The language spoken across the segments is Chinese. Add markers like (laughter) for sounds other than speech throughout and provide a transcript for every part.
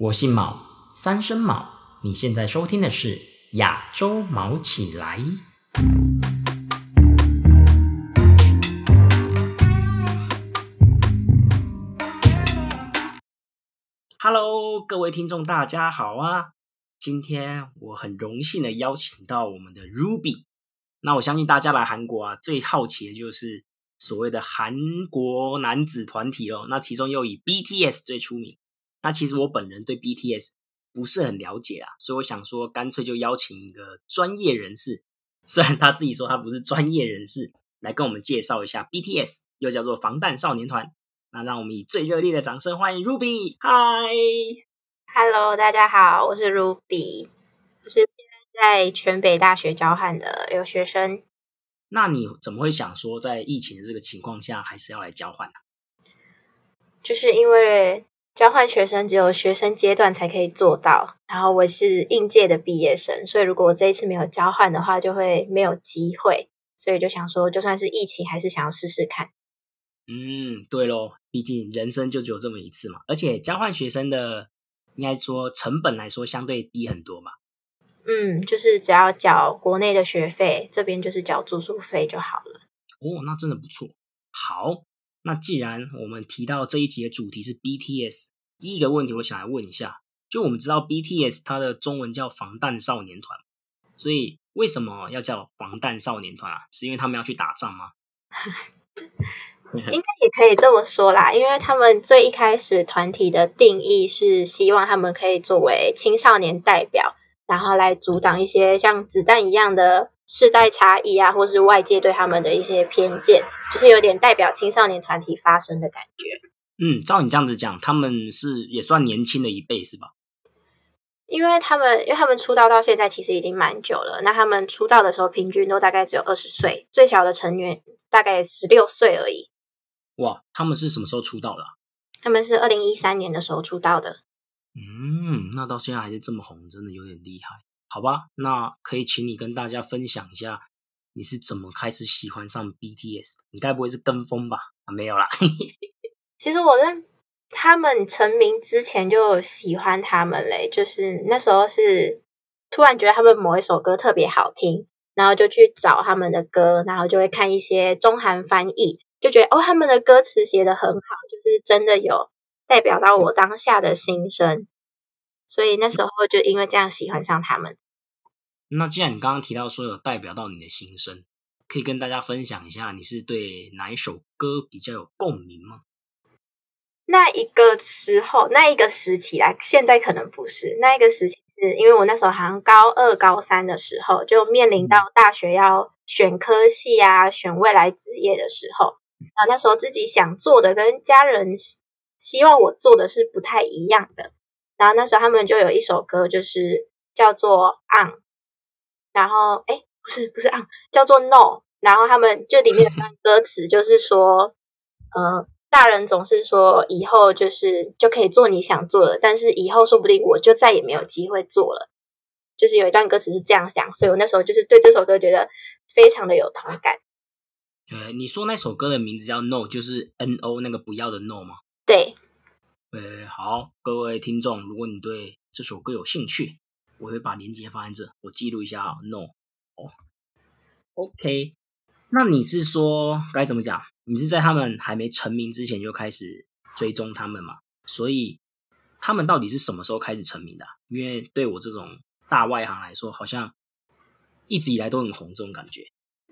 我姓毛，三声毛。你现在收听的是亚洲毛起来。Hello，各位听众，大家好啊！今天我很荣幸的邀请到我们的 Ruby。那我相信大家来韩国啊，最好奇的就是所谓的韩国男子团体哦。那其中又以 BTS 最出名。那其实我本人对 BTS 不是很了解啊，所以我想说，干脆就邀请一个专业人士，虽然他自己说他不是专业人士，来跟我们介绍一下 BTS，又叫做防弹少年团。那让我们以最热烈的掌声欢迎 Ruby。Hi，Hello，大家好，我是 Ruby，我是现在在全北大学交换的留学生。那你怎么会想说，在疫情的这个情况下，还是要来交换呢？就是因为。交换学生只有学生阶段才可以做到，然后我是应届的毕业生，所以如果我这一次没有交换的话，就会没有机会，所以就想说，就算是疫情，还是想要试试看。嗯，对咯，毕竟人生就只有这么一次嘛，而且交换学生的应该说成本来说相对低很多嘛。嗯，就是只要缴国内的学费，这边就是缴住宿费就好了。哦，那真的不错。好。那既然我们提到这一集的主题是 BTS，第一个问题我想来问一下，就我们知道 BTS 它的中文叫防弹少年团，所以为什么要叫防弹少年团啊？是因为他们要去打仗吗？应该也可以这么说啦，因为他们最一开始团体的定义是希望他们可以作为青少年代表，然后来阻挡一些像子弹一样的。世代差异啊，或是外界对他们的一些偏见，就是有点代表青少年团体发声的感觉。嗯，照你这样子讲，他们是也算年轻的一辈是吧？因为他们，因为他们出道到现在其实已经蛮久了。那他们出道的时候，平均都大概只有二十岁，最小的成员大概十六岁而已。哇，他们是什么时候出道的？他们是二零一三年的时候出道的。嗯，那到现在还是这么红，真的有点厉害。好吧，那可以请你跟大家分享一下，你是怎么开始喜欢上 BTS？你该不会是跟风吧？啊，没有啦。(laughs) 其实我在他们成名之前就喜欢他们嘞，就是那时候是突然觉得他们某一首歌特别好听，然后就去找他们的歌，然后就会看一些中韩翻译，就觉得哦，他们的歌词写的很好，就是真的有代表到我当下的心声。所以那时候就因为这样喜欢上他们。那既然你刚刚提到说有代表到你的心声，可以跟大家分享一下，你是对哪一首歌比较有共鸣吗？那一个时候，那一个时期来，现在可能不是。那一个时期是因为我那时候好像高二、高三的时候，就面临到大学要选科系啊，选未来职业的时候，啊，那时候自己想做的跟家人希望我做的是不太一样的。然后那时候他们就有一首歌，就是叫做《On》，然后哎，不是不是《On》，叫做《No》。然后他们就里面有段歌词，就是说，呃，大人总是说以后就是就可以做你想做的，但是以后说不定我就再也没有机会做了。就是有一段歌词是这样想，所以我那时候就是对这首歌觉得非常的有同感。呃，你说那首歌的名字叫《No》，就是 N O 那个不要的 No 吗？对。呃，好，各位听众，如果你对这首歌有兴趣，我会把链接放在这，我记录一下哦。No，哦，OK，那你是说该怎么讲？你是在他们还没成名之前就开始追踪他们嘛？所以他们到底是什么时候开始成名的？因为对我这种大外行来说，好像一直以来都很红，这种感觉。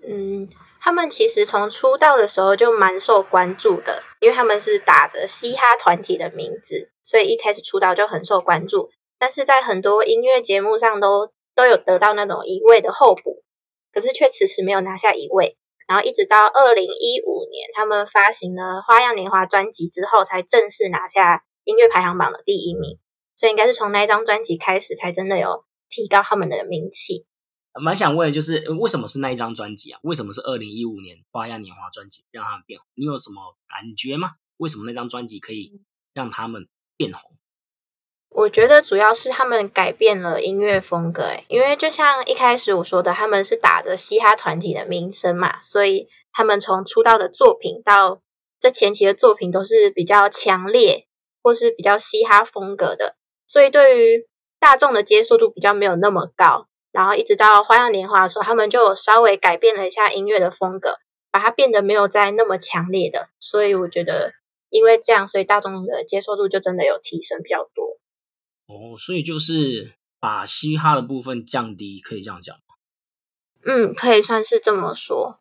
嗯，他们其实从出道的时候就蛮受关注的，因为他们是打着嘻哈团体的名字，所以一开始出道就很受关注。但是在很多音乐节目上都都有得到那种一位的候补，可是却迟迟没有拿下一位。然后一直到二零一五年，他们发行了《花样年华》专辑之后，才正式拿下音乐排行榜的第一名。所以应该是从那一张专辑开始，才真的有提高他们的名气。蛮想问的就是，为什么是那一张专辑啊？为什么是二零一五年《花样年华》专辑让他们变红？你有什么感觉吗？为什么那张专辑可以让他们变红？我觉得主要是他们改变了音乐风格，诶，因为就像一开始我说的，他们是打着嘻哈团体的名声嘛，所以他们从出道的作品到这前期的作品都是比较强烈或是比较嘻哈风格的。所以对于大众的接受度比较没有那么高。然后一直到《花样年华》的时候，他们就稍微改变了一下音乐的风格，把它变得没有再那么强烈的。所以我觉得，因为这样，所以大众的接受度就真的有提升比较多。哦，所以就是把嘻哈的部分降低，可以这样讲吗？嗯，可以算是这么说。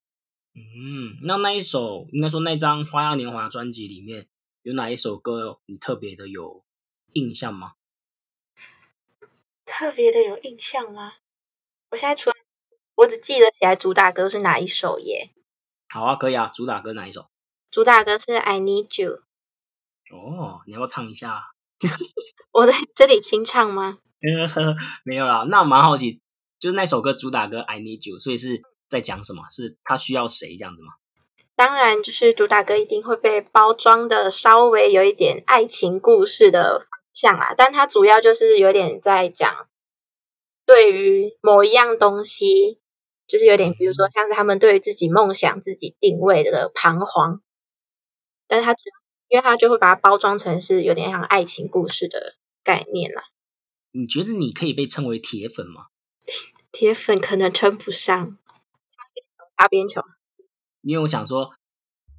嗯，那那一首应该说那张《花样年华》专辑里面有哪一首歌你特别的有印象吗？特别的有印象吗？我现在除了我只记得起来主打歌是哪一首耶？好啊，可以啊，主打歌哪一首？主打歌是 I Need You。哦，你要不要唱一下？(laughs) 我在这里清唱吗？(laughs) 没有啦，那蛮好奇，就是那首歌主打歌 I Need You，所以是在讲什么？是他需要谁这样子吗？当然，就是主打歌一定会被包装的稍微有一点爱情故事的方向啊，但它主要就是有点在讲。对于某一样东西，就是有点，比如说像是他们对于自己梦想、自己定位的彷徨，但是他因为他就会把它包装成是有点像爱情故事的概念啦。你觉得你可以被称为铁粉吗？铁粉可能称不上，擦边球。因为我想说。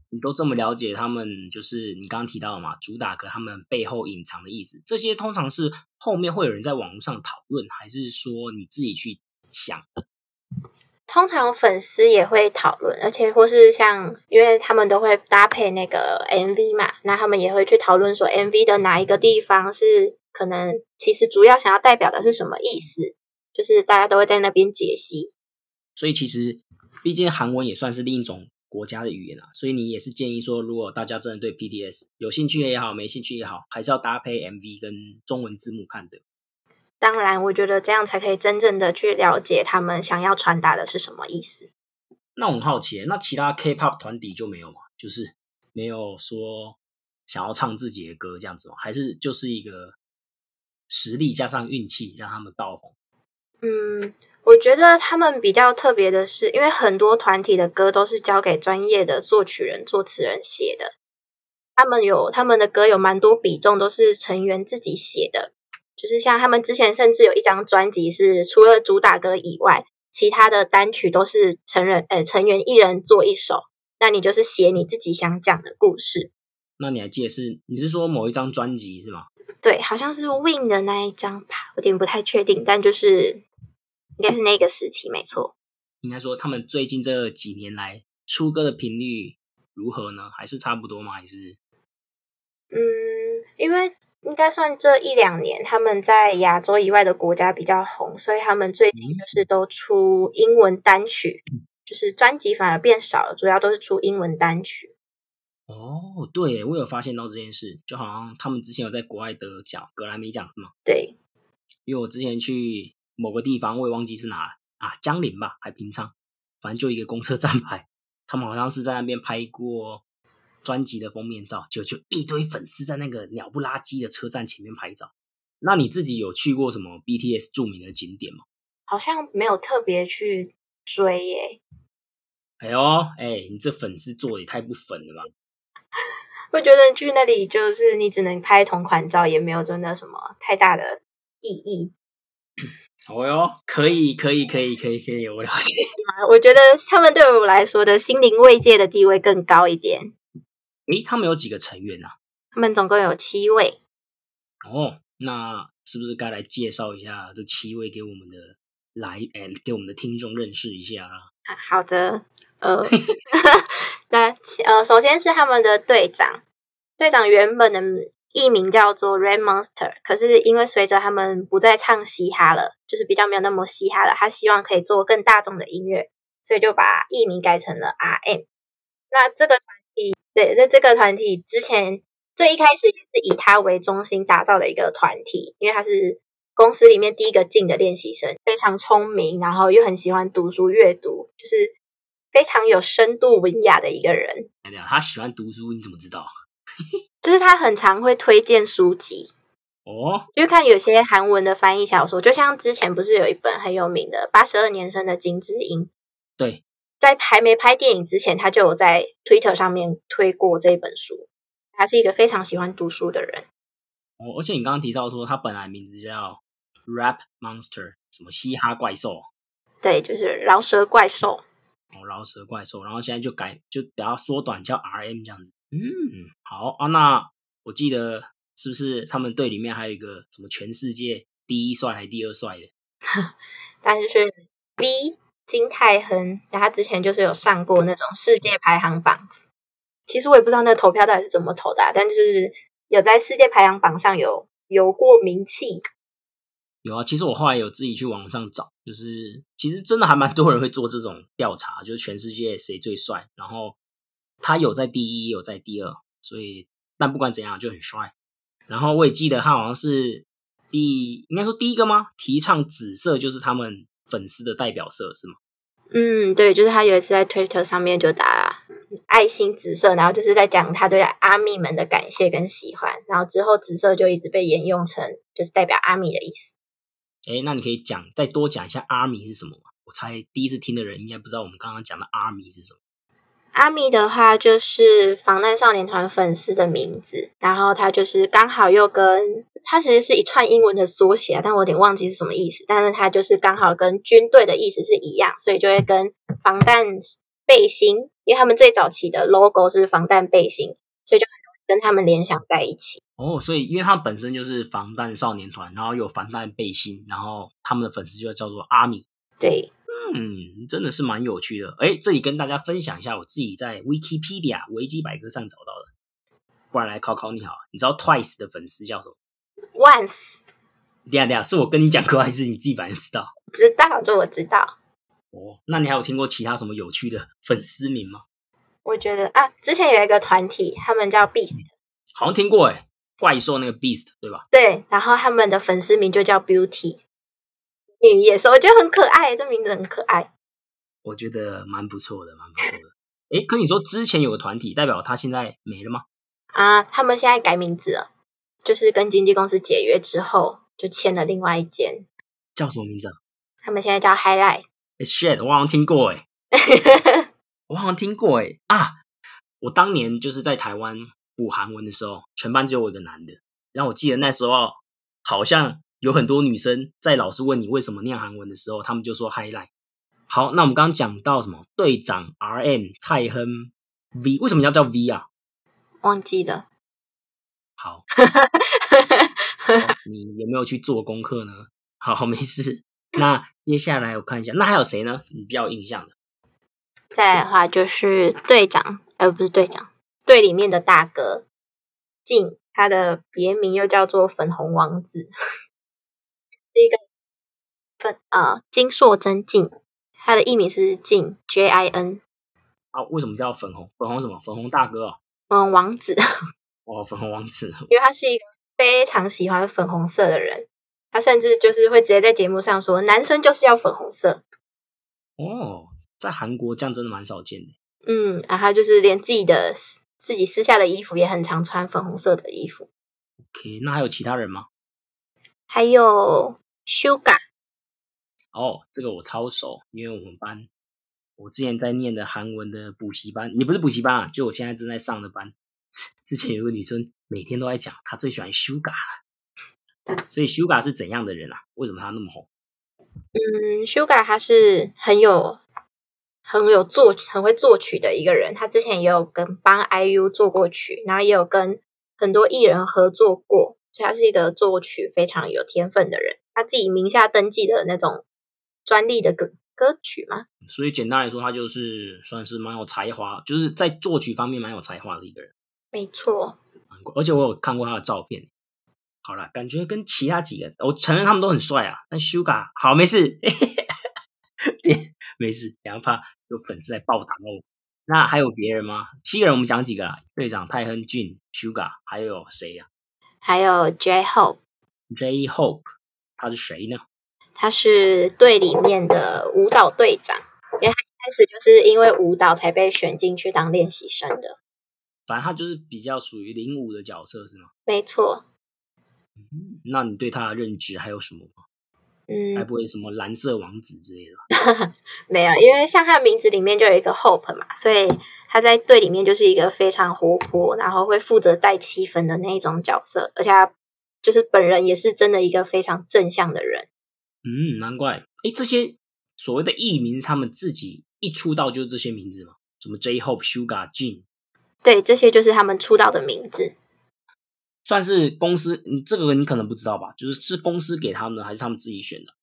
你都这么了解他们，就是你刚刚提到的嘛，主打歌他们背后隐藏的意思，这些通常是后面会有人在网络上讨论，还是说你自己去想？通常粉丝也会讨论，而且或是像，因为他们都会搭配那个 MV 嘛，那他们也会去讨论说 MV 的哪一个地方是可能其实主要想要代表的是什么意思，就是大家都会在那边解析。所以其实，毕竟韩文也算是另一种。国家的语言啊，所以你也是建议说，如果大家真的对 PDS 有兴趣也好，没兴趣也好，还是要搭配 MV 跟中文字幕看的。当然，我觉得这样才可以真正的去了解他们想要传达的是什么意思。那我很好奇，那其他 K-pop 团体就没有吗？就是没有说想要唱自己的歌这样子吗？还是就是一个实力加上运气让他们爆红？嗯。我觉得他们比较特别的是，因为很多团体的歌都是交给专业的作曲人、作词人写的。他们有他们的歌有蛮多比重都是成员自己写的，就是像他们之前甚至有一张专辑是除了主打歌以外，其他的单曲都是成人呃成员一人做一首。那你就是写你自己想讲的故事。那你还记得是你是说某一张专辑是吗？对，好像是 Win 的那一张吧，有点不太确定，但就是。应该是那个时期，没错。应该说，他们最近这几年来出歌的频率如何呢？还是差不多吗？还是？嗯，因为应该算这一两年他们在亚洲以外的国家比较红，所以他们最近就是都出英文单曲，就是专辑反而变少了，主要都是出英文单曲。哦，对，我有发现到这件事，就好像他们之前有在国外得奖，格莱美奖是吗？对，因为我之前去。某个地方我也忘记是哪啊，江陵吧，还平昌，反正就一个公车站牌，(laughs) 他们好像是在那边拍过专辑的封面照，就就一堆粉丝在那个鸟不拉几的车站前面拍照。那你自己有去过什么 BTS 著名的景点吗？好像没有特别去追耶。哎呦，哎，你这粉丝做的也太不粉了吧？(laughs) 我觉得去那里就是你只能拍同款照，也没有真的什么太大的意义。哦哟，可以，可以，可以，可以，可以，我了解。(laughs) 我觉得他们对我来说的心灵慰藉的地位更高一点。诶，他们有几个成员啊？他们总共有七位。哦，那是不是该来介绍一下这七位给我们的来，诶，给我们的听众认识一下啊？好的，呃，(laughs) (laughs) 那呃，首先是他们的队长，队长原本的。艺名叫做 Red Monster，可是因为随着他们不再唱嘻哈了，就是比较没有那么嘻哈了，他希望可以做更大众的音乐，所以就把艺名改成了 RM。那这个团体，对，那这个团体之前最一开始也是以他为中心打造的一个团体，因为他是公司里面第一个进的练习生，非常聪明，然后又很喜欢读书阅读，就是非常有深度文雅的一个人。他喜欢读书，你怎么知道？(laughs) 就是他很常会推荐书籍哦，因为看有些韩文的翻译小说，就像之前不是有一本很有名的《八十二年生的金智英》？对，在还没拍电影之前，他就有在 Twitter 上面推过这本书。他是一个非常喜欢读书的人。哦，而且你刚刚提到说他本来名字叫 Rap Monster，什么嘻哈怪兽，对，就是饶舌怪兽。哦，饶舌怪兽，然后现在就改就比较缩短叫 RM 这样子。嗯，好啊，那我记得是不是他们队里面还有一个什么全世界第一帅还是第二帅的？(laughs) 但是是 B 金泰亨，然后他之前就是有上过那种世界排行榜。其实我也不知道那个投票到底是怎么投的、啊，但就是有在世界排行榜上有有过名气。有啊，其实我后来有自己去网上找，就是其实真的还蛮多人会做这种调查，就是全世界谁最帅，然后他有在第一，也有在第二，所以但不管怎样就很帅。然后我也记得他好像是第，应该说第一个吗？提倡紫色就是他们粉丝的代表色是吗？嗯，对，就是他有一次在 Twitter 上面就打爱心紫色，然后就是在讲他对阿米们的感谢跟喜欢，然后之后紫色就一直被沿用成就是代表阿米的意思。哎，那你可以讲再多讲一下 Army 是什么吗？我猜第一次听的人应该不知道我们刚刚讲的 Army 是什么。阿米的话就是防弹少年团粉丝的名字，然后他就是刚好又跟他其实是一串英文的缩写，但我有点忘记是什么意思，但是他就是刚好跟军队的意思是一样，所以就会跟防弹背心，因为他们最早期的 logo 是防弹背心，所以就很容易跟他们联想在一起。哦，所以因为他们本身就是防弹少年团，然后有防弹背心，然后他们的粉丝就叫做阿米。对，嗯，真的是蛮有趣的。哎，这里跟大家分享一下我自己在 Wikipedia 维基百科上找到的，不然来考考你好，你知道 Twice 的粉丝叫什么 Once 对呀对呀，是我跟你讲过，还是你自己本身知道？知道，这我知道。哦，那你还有听过其他什么有趣的粉丝名吗？我觉得啊，之前有一个团体，他们叫 Beast，好像听过哎，怪兽那个 Beast 对吧？对，然后他们的粉丝名就叫 Beauty，女野兽，我觉得很可爱，这名字很可爱。我觉得蛮不错的，蛮不错的。(laughs) 哎，可你说之前有个团体，代表他现在没了吗？啊，他们现在改名字了，就是跟经纪公司解约之后，就签了另外一间，叫什么名字啊？他们现在叫 Highlight。哎，shit，我好像听过哎，(laughs) 我好像听过哎啊！我当年就是在台湾补韩文的时候，全班只有我一个男的。然后我记得那时候好像有很多女生在老师问你为什么念韩文的时候，他们就说 highlight。好，那我们刚刚讲到什么队长 R M 泰亨 V，为什么要叫 V 啊？忘记了。好，(laughs) 好你有没有去做功课呢？(laughs) 好，没事。那接下来我看一下，那还有谁呢？你比较有印象的？再来的话就是队长，而不是队长，队里面的大哥静，他的别名又叫做粉红王子，是一个粉呃金硕珍静，他的艺名是静 J I N 啊，为什么叫粉红？粉红什么？粉红大哥哦。粉红王子，(laughs) 哦，粉红王子。因为他是一个非常喜欢粉红色的人，他甚至就是会直接在节目上说，男生就是要粉红色。哦，在韩国这样真的蛮少见的。嗯，然后就是连自己的自己私下的衣服也很常穿粉红色的衣服。OK，那还有其他人吗？还有 Suga，哦，这个我超熟，因为我们班我之前在念的韩文的补习班，你不是补习班啊，就我现在正在上的班。之前有个女生每天都在讲，她最喜欢 Suga 了。所以 Suga 是怎样的人啊？为什么她那么红？嗯，Suga 他是很有很有作很会作曲的一个人，他之前也有跟帮 IU 做过曲，然后也有跟很多艺人合作过，他是一个作曲非常有天分的人。他自己名下登记的那种专利的歌歌曲嘛，所以简单来说，他就是算是蛮有才华，就是在作曲方面蛮有才华的一个人。没错，而且我有看过他的照片。好啦，感觉跟其他几个，我承认他们都很帅啊。但 Suga 好没事，没事，(laughs) 两怕有粉丝来暴打我。那还有别人吗？七个人，我们讲几个啦？队长泰亨俊、Suga，还有谁呀、还有 J Hope，J Hope，他是谁呢？他是队里面的舞蹈队长，因为他一开始就是因为舞蹈才被选进去当练习生的。反正他就是比较属于领舞的角色，是吗？没错，嗯，那你对他的认知还有什么吗？还嗯，不会什么蓝色王子之类的吧？(laughs) 没有，因为像他的名字里面就有一个 Hope 嘛，所以他在队里面就是一个非常活泼，然后会负责带气氛的那一种角色，而且他就是本人也是真的一个非常正向的人。嗯，难怪。哎，这些所谓的艺名，他们自己一出道就是这些名字嘛？什么 J Hope、Sugar、Jin，对，这些就是他们出道的名字。算是公司，你这个你可能不知道吧？就是是公司给他们的，还是他们自己选的？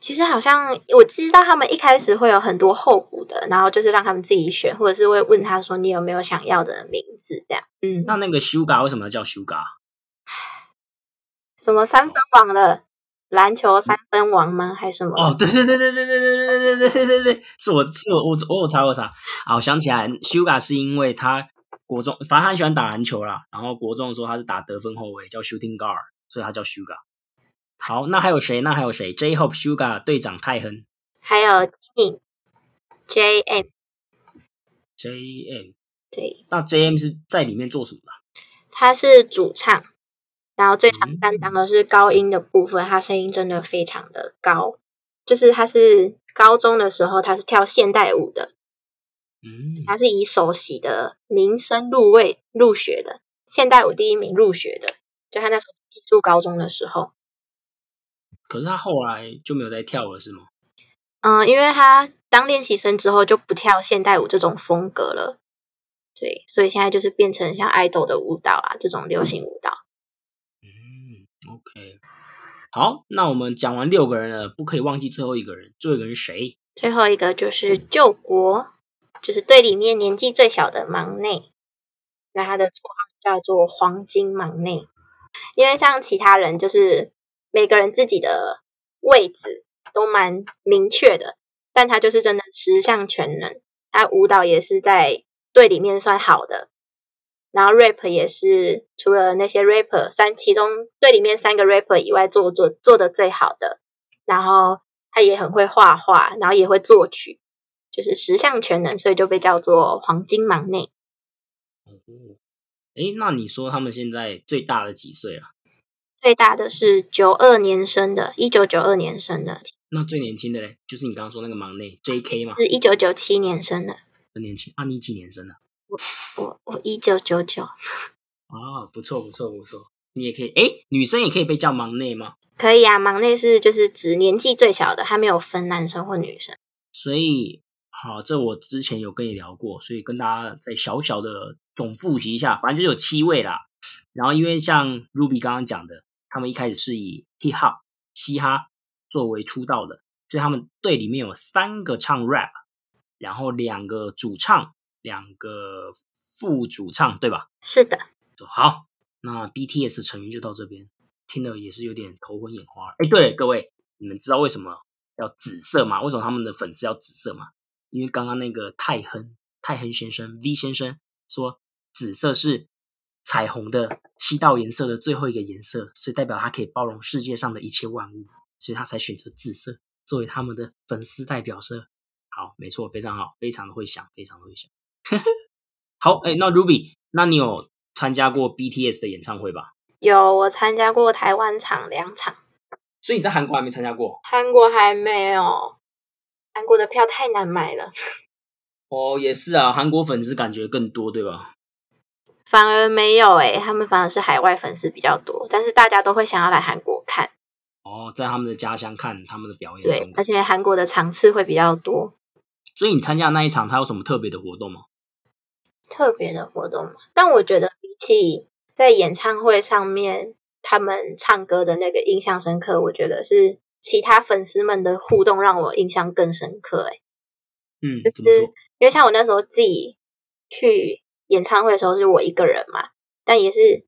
其实好像我知道他们一开始会有很多候补的，然后就是让他们自己选，或者是会问他说你有没有想要的名字这样。嗯，那那个 Sugar 为什么要叫 Sugar？什么三分网的篮球三分王吗？还是什么？哦，对对对对对对对对对对对对对，是我是我我我我查我查啊，我想起来，Sugar 是因为他国中，反正他很喜欢打篮球啦，然后国中的时候他是打得分后卫，叫 Shooting Guard，所以他叫 Sugar。好，那还有谁？那还有谁？J Hope、Sugar 队长泰亨，还有 Jimmy、JM、JM。对，那 JM 是在里面做什么的？他是主唱，然后最常担当的是高音的部分，他声音真的非常的高。就是他是高中的时候，他是跳现代舞的，嗯，他是以首席的名声入位入学的，现代舞第一名入学的。就他那时候住高中的时候，可是他后来就没有再跳了，是吗？嗯，因为他当练习生之后就不跳现代舞这种风格了，对，所以现在就是变成像爱豆的舞蹈啊这种流行舞蹈。嗯，OK。好，那我们讲完六个人了，不可以忘记最后一个人。最后一个人是谁？最后一个就是救国，就是队里面年纪最小的忙内，那他的绰号叫做黄金忙内。因为像其他人，就是每个人自己的位置都蛮明确的，但他就是真的十项全能。他舞蹈也是在队里面算好的，然后 rap 也是除了那些 rapper 三，其中队里面三个 rapper 以外做做做的最好的。然后他也很会画画，然后也会作曲，就是十项全能，所以就被叫做黄金忙内。哦，诶，那你说他们现在最大的几岁了？最大的是九二年生的，一九九二年生的，那最年轻的嘞，就是你刚刚说那个忙内 J.K. 嘛，是一九九七年生的。很年轻。啊，你几年生的？我我我一九九九，啊，不错不错不错。你也可以，诶，女生也可以被叫忙内吗？可以啊。忙内是就是指年纪最小的，他没有分男生或女生。所以，好，这我之前有跟你聊过，所以跟大家再小小的总复习一下，反正就是有七位啦。然后，因为像 Ruby 刚刚讲的，他们一开始是以 hip hop 嘻哈作为出道的，所以他们队里面有三个唱 rap，然后两个主唱，两个副主唱，对吧？是的，好，那 BTS 成员就到这边，听的也是有点头昏眼花。哎，对了，各位，你们知道为什么要紫色吗？为什么他们的粉丝要紫色吗？因为刚刚那个泰亨泰亨先生 V 先生说，紫色是彩虹的七道颜色的最后一个颜色，所以代表它可以包容世界上的一切万物，所以他才选择紫色作为他们的粉丝代表色。好，没错，非常好，非常的会想，非常的会想。(laughs) 好，哎，那 Ruby，那你有参加过 BTS 的演唱会吧？有我参加过台湾场两场，所以你在韩国还没参加过？韩国还没有，韩国的票太难买了，(laughs) 哦，也是啊，韩国粉丝感觉更多，对吧？反而没有诶、他们反而是海外粉丝比较多，但是大家都会想要来韩国看，哦，在他们的家乡看他们的表演，对，而且韩国的场次会比较多，所以你参加的那一场，它有什么特别的活动吗？特别的活动嘛。但我觉得比起在演唱会上面他们唱歌的那个印象深刻，我觉得是其他粉丝们的互动让我印象更深刻诶、嗯，就是？因为像我那时候自己去演唱会的时候是我一个人嘛，但也是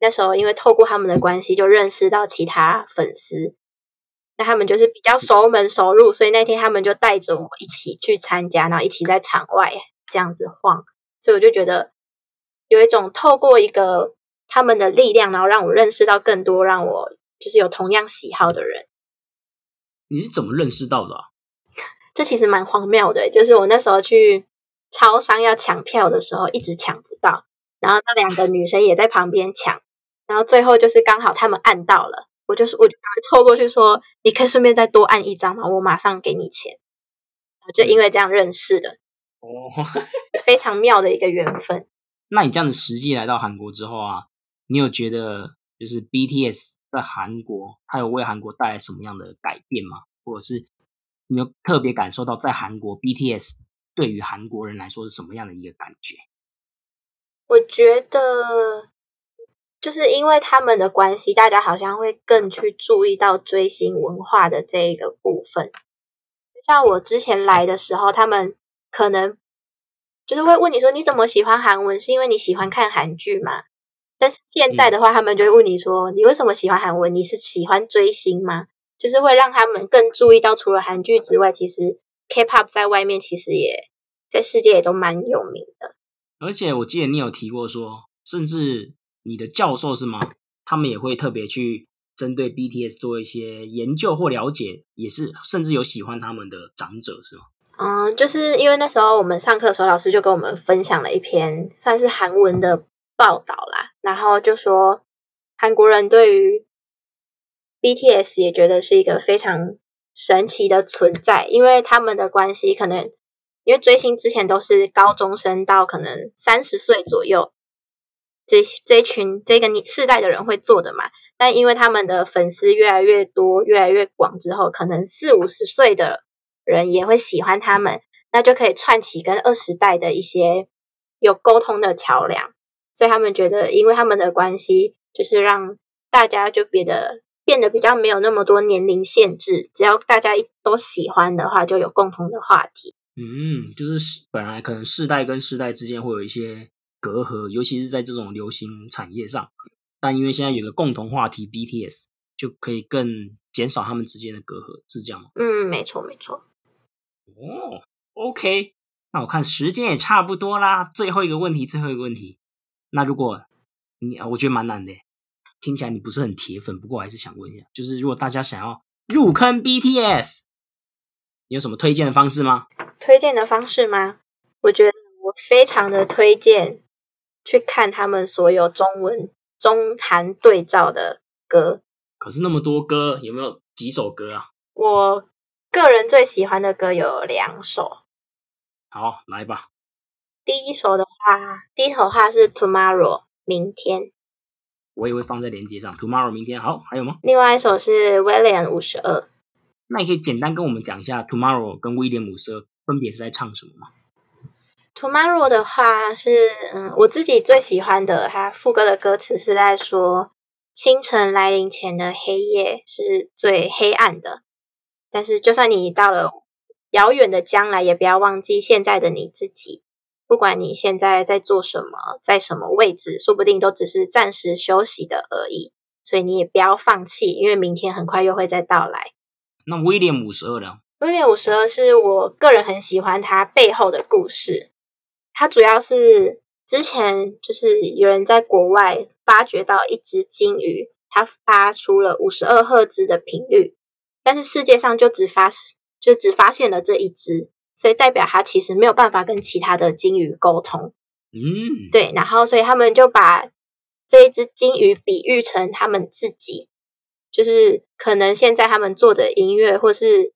那时候因为透过他们的关系就认识到其他粉丝，那他们就是比较熟门熟路，所以那天他们就带着我一起去参加，然后一起在场外这样子晃，所以我就觉得有一种透过一个他们的力量，然后让我认识到更多让我就是有同样喜好的人。你是怎么认识到的、啊？这其实蛮荒谬的，就是我那时候去超商要抢票的时候，一直抢不到，然后那两个女生也在旁边抢，然后最后就是刚好他们按到了，我就是我就赶快凑过去说，你可以顺便再多按一张吗？我马上给你钱。就因为这样认识的，哦，(laughs) 非常妙的一个缘分。那你这样子实际来到韩国之后啊，你有觉得就是 BTS 在韩国，它有为韩国带来什么样的改变吗？或者是你有特别感受到在韩国 BTS 对于韩国人来说是什么样的一个感觉？我觉得就是因为他们的关系，大家好像会更去注意到追星文化的这一个部分。像我之前来的时候，他们可能就是会问你说你怎么喜欢韩文，是因为你喜欢看韩剧吗？但是现在的话，他们就会问你说你为什么喜欢韩文？你是喜欢追星吗？就是会让他们更注意到，除了韩剧之外，其实 K-pop 在外面其实也在世界也都蛮有名的。而且我记得你有提过说，甚至你的教授是吗？他们也会特别去针对 BTS 做一些研究或了解，也是甚至有喜欢他们的长者是吗？嗯，就是因为那时候我们上课的时候，老师就跟我们分享了一篇算是韩文的报道啦，然后就说韩国人对于 BTS 也觉得是一个非常神奇的存在，因为他们的关系可能。因为追星之前都是高中生到可能三十岁左右，这这群这个你世代的人会做的嘛。但因为他们的粉丝越来越多、越来越广之后，可能四五十岁的人也会喜欢他们，那就可以串起跟二十代的一些有沟通的桥梁。所以他们觉得，因为他们的关系，就是让大家就变得变得比较没有那么多年龄限制，只要大家都喜欢的话，就有共同的话题。嗯，就是本来可能世代跟世代之间会有一些隔阂，尤其是在这种流行产业上。但因为现在有了共同话题 BTS，就可以更减少他们之间的隔阂，是这样吗？嗯，没错，没错。哦，OK，那我看时间也差不多啦。最后一个问题，最后一个问题。那如果你，我觉得蛮难的，听起来你不是很铁粉，不过我还是想问一下，就是如果大家想要入坑 BTS 你。有什么推荐的方式吗？推荐的方式吗？我觉得我非常的推荐去看他们所有中文中韩对照的歌。可是那么多歌，有没有几首歌啊？我个人最喜欢的歌有两首。好，来吧。第一首的话，第一首话是 Tomorrow，明天。我也会放在链接上。Tomorrow，明天。好，还有吗？另外一首是 William 五十二。那你可以简单跟我们讲一下《Tomorrow》跟威廉姆斯分别是在唱什么吗？《Tomorrow》的话是，嗯，我自己最喜欢的，它副歌的歌词是在说，清晨来临前的黑夜是最黑暗的，但是就算你到了遥远的将来，也不要忘记现在的你自己。不管你现在在做什么，在什么位置，说不定都只是暂时休息的而已。所以你也不要放弃，因为明天很快又会再到来。那威廉五十二呢？威廉五十二是我个人很喜欢他背后的故事。他主要是之前就是有人在国外发掘到一只金鱼，它发出了五十二赫兹的频率，但是世界上就只发就只发现了这一只，所以代表它其实没有办法跟其他的金鱼沟通。嗯，对，然后所以他们就把这一只金鱼比喻成他们自己。就是可能现在他们做的音乐，或是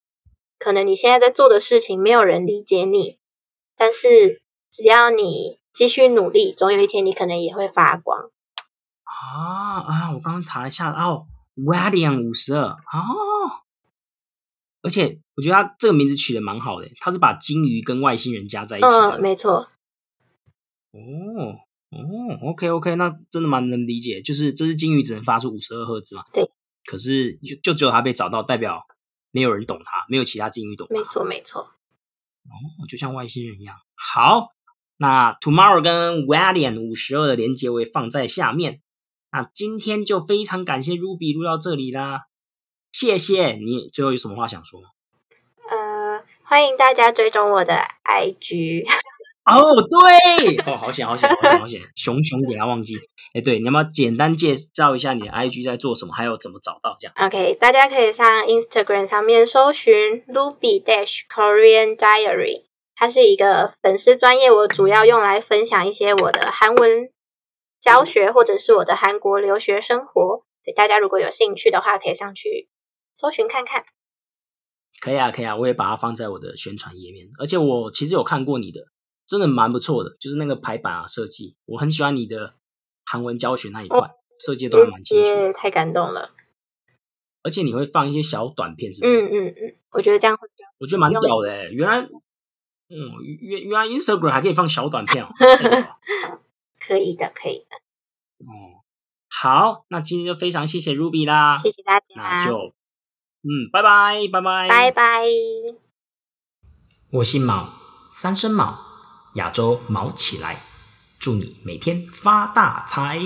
可能你现在在做的事情，没有人理解你，但是只要你继续努力，总有一天你可能也会发光。啊啊！我刚刚查了一下，哦，William 五十二哦，而且我觉得他这个名字取得蛮好的，他是把金鱼跟外星人加在一起的。嗯，没错。哦哦，OK OK，那真的蛮能理解，就是这只金鱼只能发出五十二赫兹嘛？对。可是就就只有它被找到，代表没有人懂它，没有其他金鱼懂。没错，没错。哦，就像外星人一样。好，那 Tomorrow 跟 William 五十二的连接我也放在下面。那今天就非常感谢 Ruby 录到这里啦，谢谢你。最后有什么话想说吗？呃，欢迎大家追踪我的 IG。哦，对，哦，好险，好险，好险，好险，熊熊给他忘记。哎，对，你要不要简单介绍一下你的 IG 在做什么，还有怎么找到这样？OK，大家可以上 Instagram 上面搜寻 Ruby Dash Korean Diary，它是一个粉丝专业，我主要用来分享一些我的韩文教学或者是我的韩国留学生活。所以大家如果有兴趣的话，可以上去搜寻看看。可以啊，可以啊，我也把它放在我的宣传页面。而且我其实有看过你的。真的蛮不错的，就是那个排版啊设计，我很喜欢你的韩文教学那一块，设计都还蛮清楚，耶，太感动了。而且你会放一些小短片，是不是？嗯嗯嗯，我觉得这样会比较我觉得蛮屌的欸，原来，嗯，原原来 Instagram 还可以放小短片 (laughs) 哦。可以的，可以的。哦，好，那今天就非常谢谢 Ruby 啦，谢谢大家，那就，嗯，拜拜，拜拜，拜拜。我姓毛，三声毛，亚洲毛起来，祝你每天发大财。